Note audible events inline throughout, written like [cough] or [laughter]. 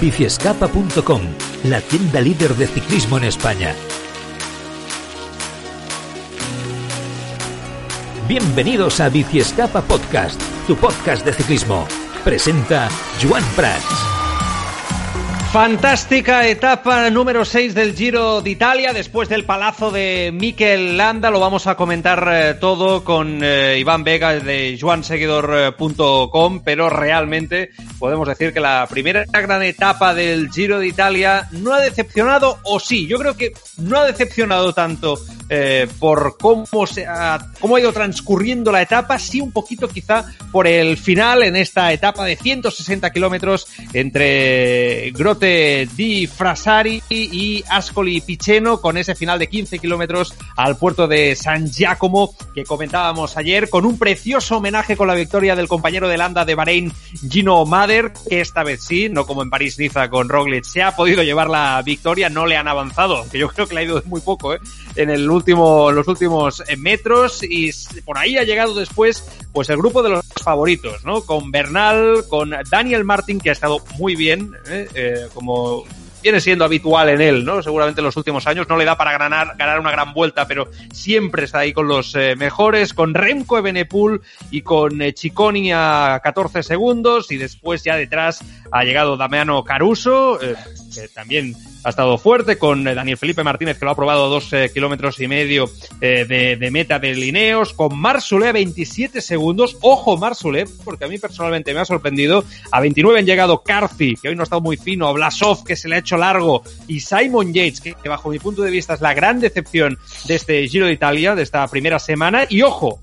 biciescapa.com, la tienda líder de ciclismo en España. Bienvenidos a Biciescapa Podcast, tu podcast de ciclismo. Presenta Joan Prats. Fantástica etapa número 6 del Giro de Italia, después del palazo de Mikel Landa. Lo vamos a comentar eh, todo con eh, Iván Vega de juanseguidor.com, pero realmente podemos decir que la primera gran etapa del Giro de Italia no ha decepcionado, o sí, yo creo que no ha decepcionado tanto eh, por cómo, se ha, cómo ha ido transcurriendo la etapa, sí un poquito quizá por el final en esta etapa de 160 kilómetros entre Grotte di Frasari y Ascoli Piceno, con ese final de 15 kilómetros al puerto de San Giacomo que comentábamos ayer, con un precioso homenaje con la victoria del compañero de Landa de Bahrein, Gino Mader, que esta vez sí, no como en París-Niza con Roglic, se ha podido llevar la victoria, no le han avanzado, que yo creo que le ha ido muy poco, ¿eh? en el los últimos eh, metros y por ahí ha llegado después pues el grupo de los favoritos, ¿no? Con Bernal, con Daniel Martin, que ha estado muy bien, ¿eh? Eh, como viene siendo habitual en él, ¿no? Seguramente en los últimos años no le da para ganar, ganar una gran vuelta, pero siempre está ahí con los eh, mejores, con Remco Evenepoel y con eh, Chiconi a 14 segundos y después ya detrás ha llegado Damiano Caruso, que también ha estado fuerte con eh, Daniel Felipe Martínez, que lo ha probado dos eh, kilómetros y medio eh, de, meta de Lineos, con Marsule a 27 segundos. Ojo, Marsule, porque a mí personalmente me ha sorprendido. A 29 han llegado Carthy, que hoy no ha estado muy fino, Blasov, que se le ha hecho largo, y Simon Yates, que, bajo mi punto de vista es la gran decepción de este Giro de Italia, de esta primera semana. Y ojo,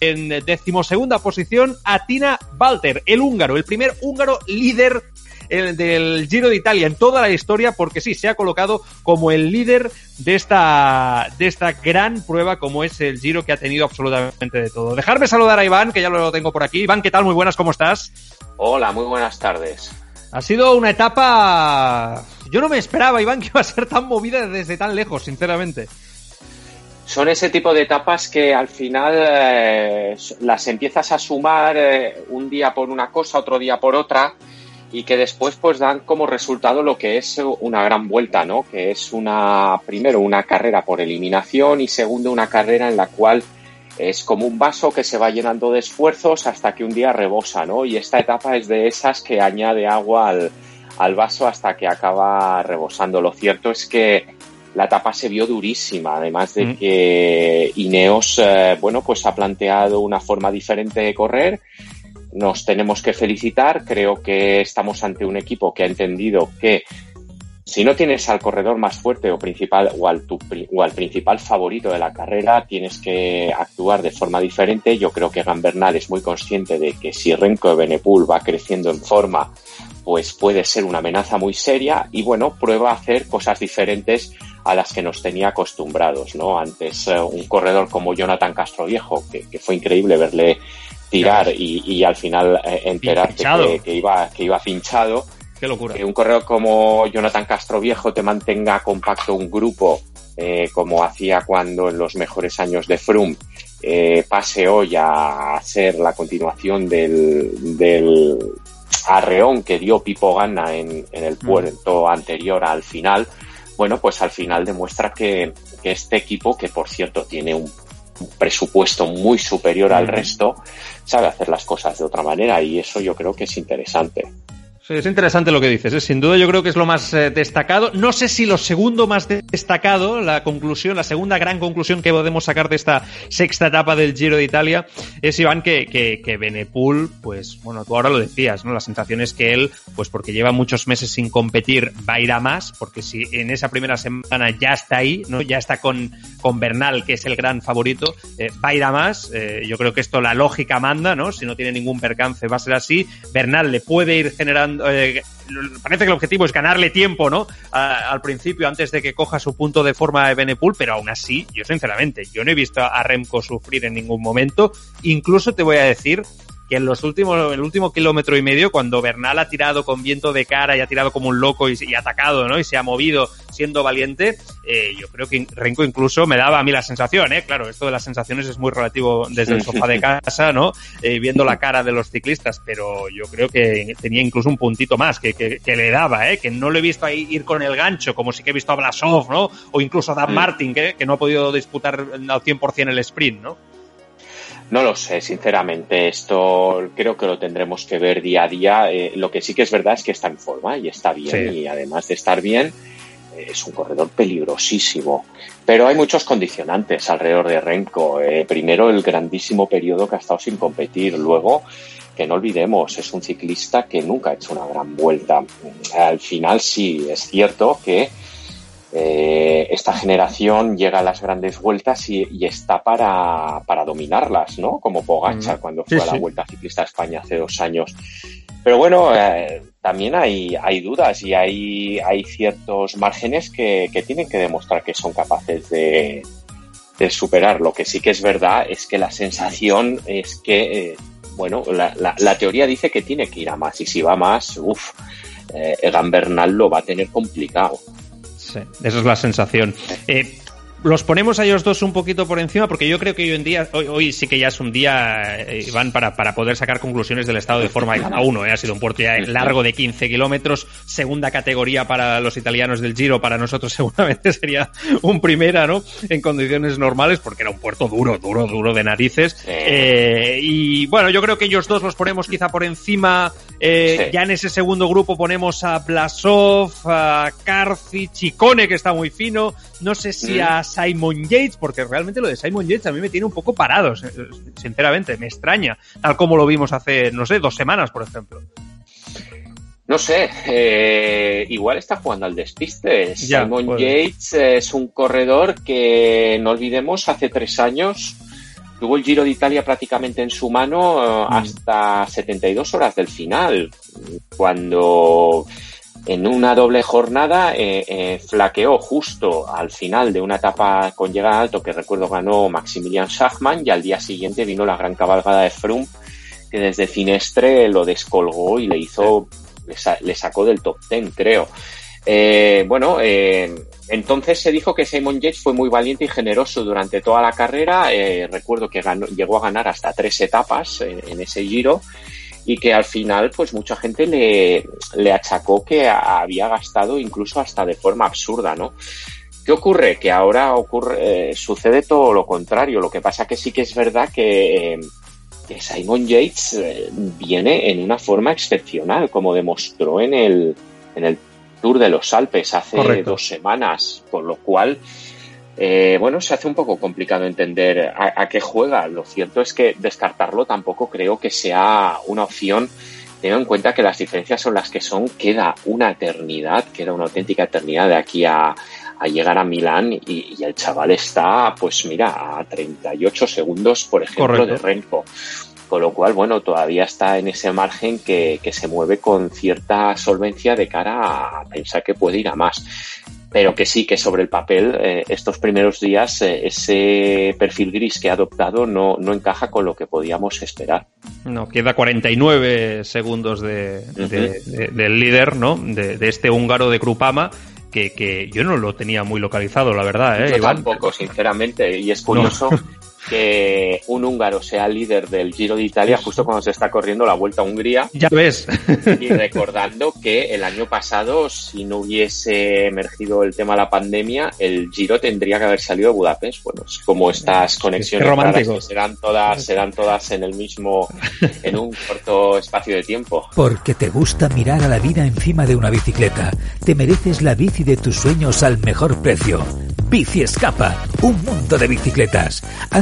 en decimosegunda posición, Atina Walter, el húngaro, el primer húngaro líder del Giro de Italia en toda la historia, porque sí, se ha colocado como el líder de esta, de esta gran prueba como es el Giro que ha tenido absolutamente de todo. Dejarme saludar a Iván, que ya lo tengo por aquí. Iván, ¿qué tal? Muy buenas, ¿cómo estás? Hola, muy buenas tardes. Ha sido una etapa... Yo no me esperaba, Iván, que iba a ser tan movida desde tan lejos, sinceramente son ese tipo de etapas que al final eh, las empiezas a sumar eh, un día por una cosa, otro día por otra, y que después pues dan como resultado lo que es una gran vuelta, ¿no? Que es una, primero, una carrera por eliminación y segundo, una carrera en la cual es como un vaso que se va llenando de esfuerzos hasta que un día rebosa, ¿no? Y esta etapa es de esas que añade agua al, al vaso hasta que acaba rebosando. Lo cierto es que la etapa se vio durísima, además de que Ineos, eh, bueno, pues ha planteado una forma diferente de correr. Nos tenemos que felicitar. Creo que estamos ante un equipo que ha entendido que si no tienes al corredor más fuerte o principal o al, principal favorito de la carrera, tienes que actuar de forma diferente. Yo creo que Gambernal es muy consciente de que si Renko de Benepool va creciendo en forma, pues puede ser una amenaza muy seria y bueno, prueba a hacer cosas diferentes a las que nos tenía acostumbrados, ¿no? Antes uh, un corredor como Jonathan Castroviejo, que, que fue increíble verle tirar y, y al final eh, enterarte que, que, iba, que iba pinchado. Qué locura. Que un corredor como Jonathan Castroviejo te mantenga compacto un grupo, eh, como hacía cuando en los mejores años de Froome, eh, pase hoy a ser la continuación del, del arreón que dio Pipo Gana en, en el puerto mm. anterior al final, bueno, pues al final demuestra que, que este equipo, que por cierto tiene un presupuesto muy superior al resto, sabe hacer las cosas de otra manera y eso yo creo que es interesante. Es interesante lo que dices, ¿eh? sin duda yo creo que es lo más eh, destacado. No sé si lo segundo más destacado, la conclusión, la segunda gran conclusión que podemos sacar de esta sexta etapa del Giro de Italia es, Iván, que, que, que Benepool, pues bueno, tú ahora lo decías, ¿no? La sensación es que él, pues porque lleva muchos meses sin competir, va a ir a más, porque si en esa primera semana ya está ahí, ¿no? Ya está con, con Bernal, que es el gran favorito, eh, va a ir a más. Eh, yo creo que esto la lógica manda, ¿no? Si no tiene ningún percance va a ser así. Bernal le puede ir generando, eh, parece que el objetivo es ganarle tiempo, ¿no? Al principio, antes de que coja su punto de forma de Benepool, pero aún así, yo sinceramente, yo no he visto a Remco sufrir en ningún momento. Incluso te voy a decir que en los últimos, el último kilómetro y medio, cuando Bernal ha tirado con viento de cara y ha tirado como un loco y, y ha atacado, ¿no? Y se ha movido siendo valiente, eh, yo creo que Renko incluso me daba a mí la sensación, ¿eh? Claro, esto de las sensaciones es muy relativo desde el sofá de casa, ¿no? Eh, viendo la cara de los ciclistas, pero yo creo que tenía incluso un puntito más que, que, que le daba, ¿eh? Que no lo he visto ahí ir con el gancho, como sí que he visto a Blasov, ¿no? O incluso a Dan Martin, que, que no ha podido disputar al 100% el sprint, ¿no? No lo sé, sinceramente. Esto creo que lo tendremos que ver día a día. Eh, lo que sí que es verdad es que está en forma y está bien. Sí. Y además de estar bien, eh, es un corredor peligrosísimo. Pero hay muchos condicionantes alrededor de Renko. Eh, primero, el grandísimo periodo que ha estado sin competir. Luego, que no olvidemos, es un ciclista que nunca ha hecho una gran vuelta. Al final, sí, es cierto que eh, esta generación llega a las grandes vueltas y, y está para, para, dominarlas, ¿no? Como Pogacar mm. cuando fue sí, a la sí. Vuelta Ciclista a España hace dos años. Pero bueno, eh, también hay, hay dudas y hay, hay ciertos márgenes que, que tienen que demostrar que son capaces de, de, superar. Lo que sí que es verdad es que la sensación es que, eh, bueno, la, la, la, teoría dice que tiene que ir a más y si va más, uff, eh, Egan Bernal lo va a tener complicado. Esa es la sensación. Eh, los ponemos a ellos dos un poquito por encima porque yo creo que hoy en día, hoy, hoy sí que ya es un día, eh, Iván, para, para poder sacar conclusiones del estado de forma de cada uno. Eh. Ha sido un puerto ya largo de 15 kilómetros, segunda categoría para los italianos del Giro, para nosotros [laughs] seguramente sería un primera, ¿no? En condiciones normales porque era un puerto duro, duro, duro de narices. Eh, y bueno, yo creo que ellos dos los ponemos quizá por encima. Eh, sí. Ya en ese segundo grupo ponemos a Blasov, a Carci, Chicone, que está muy fino. No sé si mm. a Simon Yates, porque realmente lo de Simon Yates a mí me tiene un poco parado, sinceramente, me extraña, tal como lo vimos hace, no sé, dos semanas, por ejemplo. No sé, eh, igual está jugando al despiste. Ya, Simon pues... Yates es un corredor que, no olvidemos, hace tres años tuvo el Giro de Italia prácticamente en su mano mm. hasta 72 horas del final, cuando en una doble jornada eh, eh, flaqueó justo al final de una etapa con llegada alto que recuerdo ganó Maximilian Schachmann y al día siguiente vino la gran cabalgada de Froome que desde Finestre lo descolgó y le hizo, le, le sacó del top ten creo. Eh, bueno, eh, entonces se dijo que Simon Yates fue muy valiente y generoso durante toda la carrera. Eh, recuerdo que ganó, llegó a ganar hasta tres etapas en, en ese giro y que al final pues mucha gente le, le achacó que había gastado incluso hasta de forma absurda, ¿no? ¿Qué ocurre? Que ahora ocurre, eh, sucede todo lo contrario. Lo que pasa que sí que es verdad que, eh, que Simon Yates eh, viene en una forma excepcional, como demostró en el, en el Tour de los Alpes hace Correcto. dos semanas, con lo cual eh, bueno, se hace un poco complicado entender a, a, qué juega. Lo cierto es que descartarlo tampoco creo que sea una opción, teniendo en cuenta que las diferencias son las que son, queda una eternidad, queda una auténtica eternidad de aquí a, a llegar a Milán y, y, el chaval está, pues mira, a 38 segundos, por ejemplo, Correcto. de Renko. Con lo cual, bueno, todavía está en ese margen que, que se mueve con cierta solvencia de cara a pensar que puede ir a más pero que sí que sobre el papel eh, estos primeros días eh, ese perfil gris que ha adoptado no, no encaja con lo que podíamos esperar. No, queda 49 segundos de, uh -huh. de, de, del líder, ¿no? De, este húngaro de Krupama. Que, que, yo no lo tenía muy localizado, la verdad. ¿eh, yo Iván? tampoco, sinceramente. Y es curioso no. Que un húngaro sea líder del Giro de Italia justo cuando se está corriendo la Vuelta a Hungría. Ya ves. y recordando que el año pasado, si no hubiese emergido el tema de la pandemia, el Giro tendría que haber salido de Budapest. Bueno, es como estas conexiones que serán todas, serán todas en el mismo, en un corto espacio de tiempo. Porque te gusta mirar a la vida encima de una bicicleta. Te mereces la bici de tus sueños al mejor precio. Bici Escapa, un mundo de bicicletas.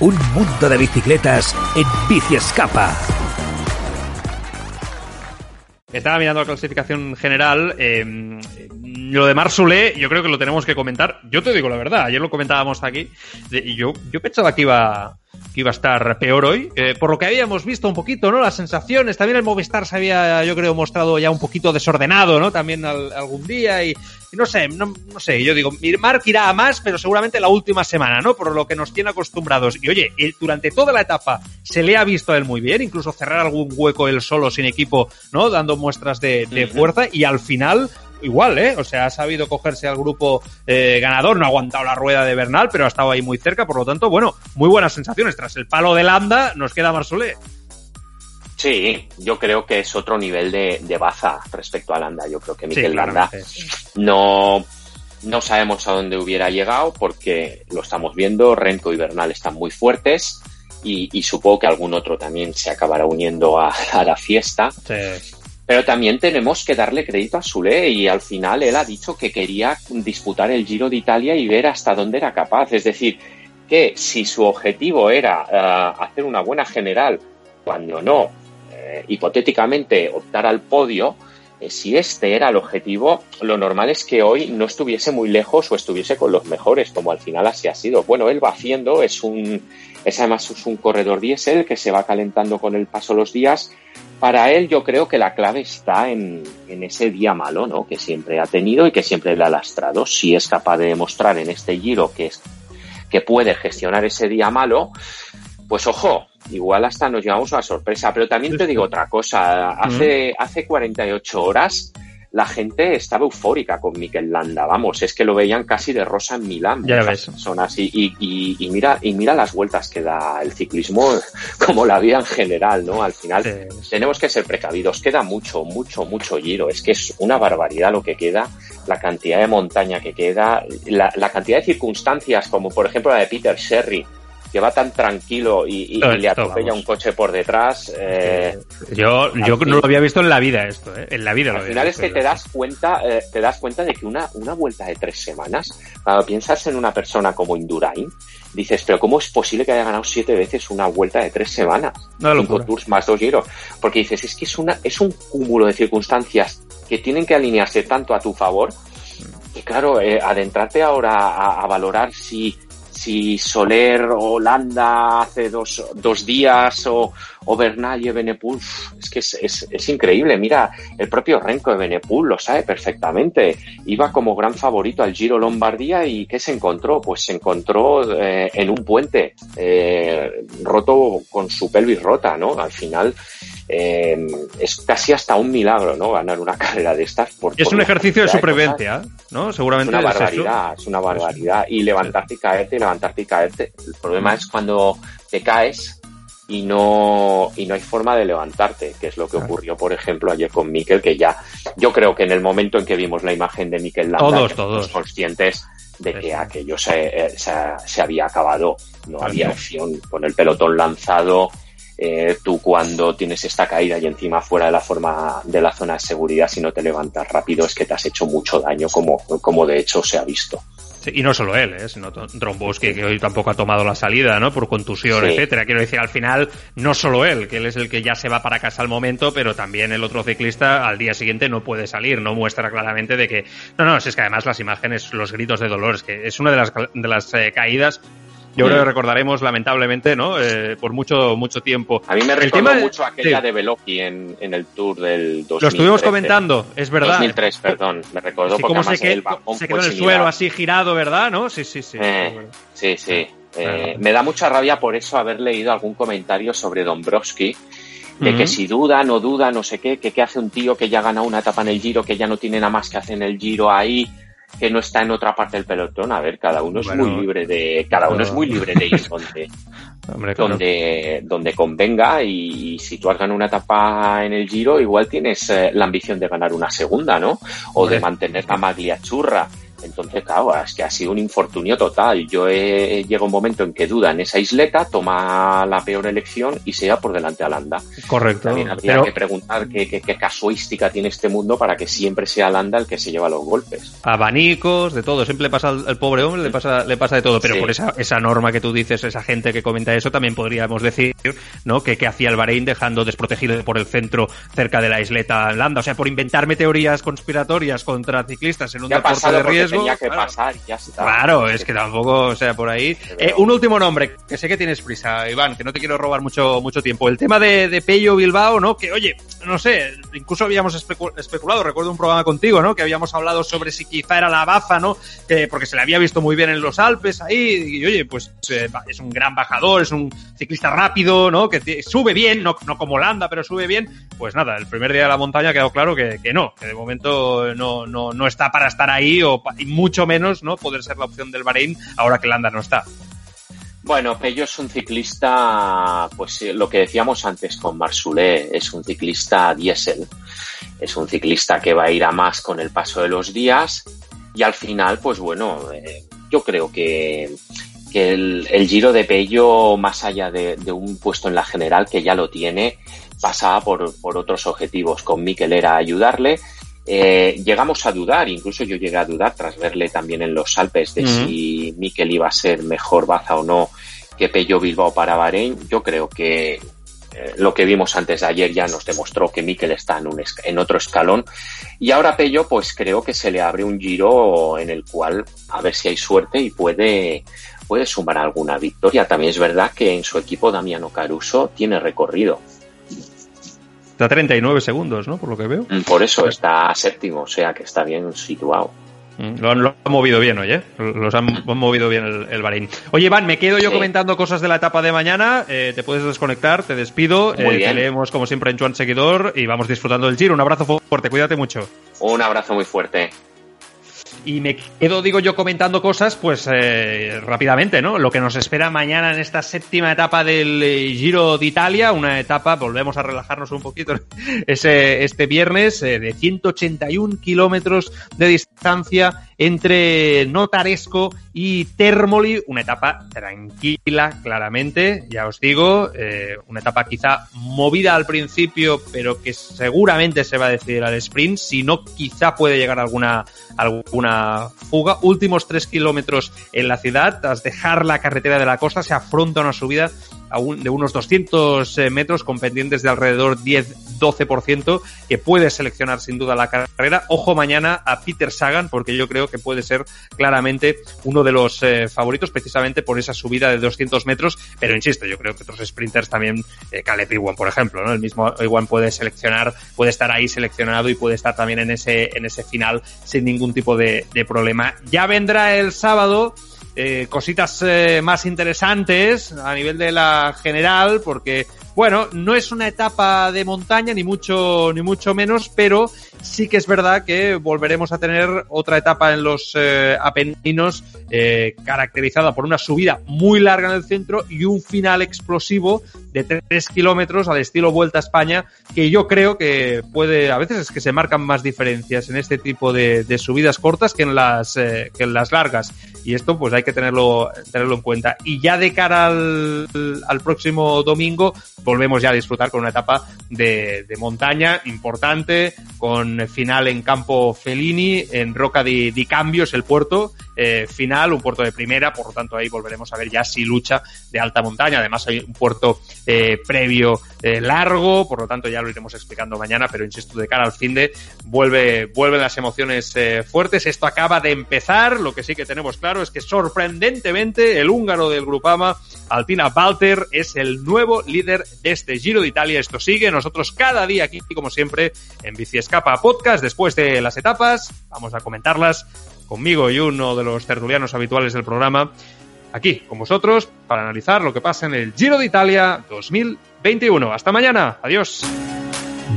Un mundo de bicicletas en Bici Escapa. Estaba mirando la clasificación general. Eh, lo de Marsulé, yo creo que lo tenemos que comentar. Yo te digo la verdad, ayer lo comentábamos aquí. Y yo, yo pensaba que iba, que iba a estar peor hoy. Eh, por lo que habíamos visto un poquito, ¿no? Las sensaciones. También el Movistar se había, yo creo, mostrado ya un poquito desordenado, ¿no? También al, algún día. Y, y no sé, no, no, sé. Yo digo, Mark irá a más, pero seguramente la última semana, ¿no? Por lo que nos tiene acostumbrados. Y oye, él, durante toda la etapa se le ha visto a él muy bien, incluso cerrar algún hueco él solo, sin equipo, ¿no? Dando muestras de, de fuerza. Y al final igual, ¿eh? O sea, ha sabido cogerse al grupo eh, ganador, no ha aguantado la rueda de Bernal, pero ha estado ahí muy cerca, por lo tanto, bueno, muy buenas sensaciones. Tras el palo de Landa, nos queda Marsolé. Sí, yo creo que es otro nivel de, de baza respecto a Landa. Yo creo que Miquel sí, Landa no, no sabemos a dónde hubiera llegado porque lo estamos viendo, Renko y Bernal están muy fuertes y, y supongo que algún otro también se acabará uniendo a, a la fiesta. Sí. Pero también tenemos que darle crédito a Sule y al final él ha dicho que quería disputar el Giro de Italia y ver hasta dónde era capaz. Es decir, que si su objetivo era uh, hacer una buena general, cuando no, eh, hipotéticamente optar al podio, eh, si este era el objetivo, lo normal es que hoy no estuviese muy lejos o estuviese con los mejores, como al final así ha sido. Bueno, él va haciendo, es un, es además un corredor diésel que se va calentando con el paso los días para él yo creo que la clave está en, en, ese día malo, ¿no? Que siempre ha tenido y que siempre le ha lastrado. Si es capaz de demostrar en este giro que, es, que puede gestionar ese día malo, pues ojo, igual hasta nos llevamos una sorpresa. Pero también te digo otra cosa. Hace, hace 48 horas la gente estaba eufórica con Mikel Landa, vamos, es que lo veían casi de rosa en Milán. Ya ves. Personas. Y, y, y, mira, y mira las vueltas que da el ciclismo, [laughs] como la vida en general, ¿no? Al final sí. tenemos que ser precavidos. Queda mucho, mucho, mucho giro. Es que es una barbaridad lo que queda, la cantidad de montaña que queda, la, la cantidad de circunstancias, como por ejemplo la de Peter Sherry, que va tan tranquilo y, y, y le atropella vamos. un coche por detrás. Eh, yo yo no lo había visto en la vida esto, ¿eh? en la vida. Al final es que te das cuenta, eh, te das cuenta de que una, una vuelta de tres semanas, cuando piensas en una persona como Indurain, dices, pero ¿cómo es posible que haya ganado siete veces una vuelta de tres semanas? No, Cinco tours más dos giros. Porque dices, es que es una, es un cúmulo de circunstancias que tienen que alinearse tanto a tu favor y claro, eh, adentrarte ahora a, a valorar si si Soler o Landa hace dos, dos días o, o y Benepul, es que es, es, es, increíble. Mira, el propio Renko de Benepul lo sabe perfectamente. Iba como gran favorito al Giro Lombardía y ¿qué se encontró? Pues se encontró eh, en un puente eh, roto con su pelvis rota, ¿no? Al final eh, es casi hasta un milagro, ¿no? Ganar una [laughs] carrera de estas. Por, es por un ejercicio de supervivencia, ¿no? Seguramente. Es una barbaridad, es una barbaridad. Y levantarte y caerte, y levantarte y caerte. El problema es cuando te caes y no, y no hay forma de levantarte, que es lo que ocurrió, por ejemplo, ayer con Mikel, que ya, yo creo que en el momento en que vimos la imagen de Mikel Landa, todos, todos. conscientes de que aquello se, se, se había acabado, no había opción, con el pelotón lanzado, eh, tú cuando tienes esta caída y encima fuera de la forma de la zona de seguridad, si no te levantas rápido, es que te has hecho mucho daño, como, como de hecho se ha visto. Sí, y no solo él, ¿eh? sino Dromboski, que hoy tampoco ha tomado la salida, ¿no? Por contusión, sí. etcétera. Quiero decir, al final, no solo él, que él es el que ya se va para casa al momento, pero también el otro ciclista al día siguiente no puede salir, no muestra claramente de que. No, no, es que además las imágenes, los gritos de dolor, es que es una de las, de las eh, caídas yo creo que recordaremos lamentablemente, ¿no? Eh, por mucho mucho tiempo. A mí me recordó tema, mucho aquella sí. de Veloki en, en, el Tour del 2000. Lo estuvimos comentando, es verdad. 2003, perdón, me recordó sí, porque se, que, se quedó en el suelo así girado, ¿verdad? ¿No? Sí, sí, sí. Eh, sí, sí. Eh, me da mucha rabia por eso haber leído algún comentario sobre Dombrowski de uh -huh. que si duda, no duda, no sé qué, que qué hace un tío que ya gana una etapa en el Giro, que ya no tiene nada más que hacer en el Giro ahí, que no está en otra parte del pelotón. A ver, cada uno es Bueno, muy libre de, cada uno es muy libre de ir donde, [laughs] Hombre, claro. donde, donde convenga y, si tú has ganado una etapa en el Giro, igual tienes eh, la ambición de ganar una segunda, ¿no? O Hombre. de mantener la maglia churra. Entonces, claro, es que ha sido un infortunio total. Yo he, llega un momento en que duda en esa isleta, toma la peor elección y se va por delante a Landa. Correcto. También habría Pero que preguntar qué, qué- qué casuística tiene este mundo para que siempre sea Landa el que se lleva los golpes. abanicos, de todo. Siempre le pasa al, al pobre hombre, le pasa, le pasa de todo. Pero Sí. por esa, esa norma que tú dices, esa gente que comenta eso, también podríamos decir, ¿no? Que, que hacía el Bahrein dejando desprotegido por el centro cerca de la isleta Landa. O sea, por inventarme teorías conspiratorias contra ciclistas en un deporte de porque tenía que claro. pasar y ya está. Claro, es que tampoco, o sea, por ahí. Eh, un último nombre, que sé que tienes prisa, Iván, que no te quiero robar mucho, mucho tiempo. El tema de, de Pello Bilbao, ¿no? Que, oye, no sé, incluso habíamos especu- especulado, recuerdo un programa contigo, ¿no? Que habíamos hablado sobre si quizá era la baza, ¿no? Que, porque se le había visto muy bien en los Alpes ahí, y oye, pues eh, es un gran bajador, es un ciclista rápido, ¿no? Que sube bien, no, no como Landa, pero sube bien. Pues nada, el primer día de la montaña ha quedado claro que, que no, que de momento no, no, no está para estar ahí, o y mucho menos, ¿no? Poder ser la opción del Bahrein ahora que Landa no está. Bueno, Pello es un ciclista, pues eh, lo que decíamos antes con Marsulé, es un ciclista diésel. Es un ciclista que va a ir a más con el paso de los días y al final, pues bueno, eh, yo creo que, que el, giro de Pello, más allá de, de un puesto en la general, que ya lo tiene, pasaba por, por otros objetivos. Con Mikel era ayudarle. Eh, llegamos a dudar, incluso yo llegué a dudar tras verle también en los Alpes de si Mikel iba a ser mejor baza o no que Pello Bilbao para Bahrein. Yo creo que eh, lo que vimos antes de ayer ya nos demostró que Mikel está en, un en otro escalón. Y ahora Pello, pues creo que se le abre un giro en el cual a ver si hay suerte y puede, puede sumar alguna victoria. También es verdad que en su equipo Damiano Caruso tiene recorrido. Está a 39 segundos, ¿no? Por lo que veo. Mm, Por eso está séptimo, o sea que está bien situado. Mm, Lo han, lo han movido bien, oye. Los han, han movido bien el, el Bahrein. Oye, Iván, me quedo yo Sí. comentando cosas de la etapa de mañana. Eh, te puedes desconectar, te despido. Muy Eh, bien. te leemos como siempre en Juan Seguidor y vamos disfrutando del giro. Un abrazo fuerte, cuídate mucho. Un abrazo muy fuerte. Y me quedo, digo yo, comentando cosas, pues eh, rápidamente, ¿no? Lo que nos espera mañana en esta séptima etapa del eh, Giro de Italia, una etapa, volvemos a relajarnos un poquito, [laughs] ese, este viernes, eh, de 181 kilómetros de distancia entre Notaresco y Termoli, una etapa tranquila, claramente, ya os digo, eh, una etapa quizá movida al principio, pero que seguramente se va a decidir al sprint, si no, quizá puede llegar alguna alguna fuga. Últimos tres kilómetros en la ciudad, tras dejar la carretera de la costa, se afronta una subida un- de unos 200 eh, metros con pendientes de alrededor 10-12% que puede seleccionar sin duda la carrera. Ojo mañana a Peter Sagan porque yo creo que puede ser claramente uno de los eh, favoritos precisamente por esa subida de 200 metros. Pero insisto, yo creo que otros sprinters también, eh, Caleb Ewan por ejemplo, ¿no? El mismo Ewan puede seleccionar, puede estar ahí seleccionado y puede estar también en ese, en ese final sin ningún tipo de problema. Ya vendrá el sábado eh, cositas eh, más interesantes a nivel de la general, porque, bueno, no es una etapa de montaña, ni mucho, ni mucho menos, pero sí que es verdad que volveremos a tener otra etapa en los eh, Apeninos eh, caracterizada por una subida muy larga en el centro y un final explosivo de 3 kilómetros al estilo Vuelta a España, que yo creo que puede, a veces es que se marcan más diferencias en este tipo de, de subidas cortas que en las, eh, que en las largas. Y esto pues hay que tenerlo, tenerlo en cuenta. Y ya de cara al, al próximo domingo volvemos ya a disfrutar con una etapa de, de montaña importante, con final en campo Fellini, en Roca di, di Cambios, el puerto eh, final, un puerto de primera, por lo tanto ahí volveremos a ver ya si lucha de alta montaña. Además hay un puerto eh, previo eh, largo, por lo tanto ya lo iremos explicando mañana, pero insisto, de cara al fin de vuelve, vuelven las emociones eh, fuertes. Esto acaba de empezar, lo que sí que tenemos claro es que sorprendentemente el húngaro del Grupama, Altina Walter, es el nuevo líder de este Giro de Italia. Esto sigue, nosotros cada día aquí, como siempre, en Bici Escapa Podcast, después de las etapas, vamos a comentarlas conmigo y uno de los tertulianos habituales del programa, aquí con vosotros, para analizar lo que pasa en el Giro de Italia 2021. Hasta mañana, adiós.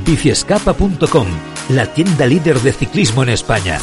Biciescapa.com, la tienda líder de ciclismo en España.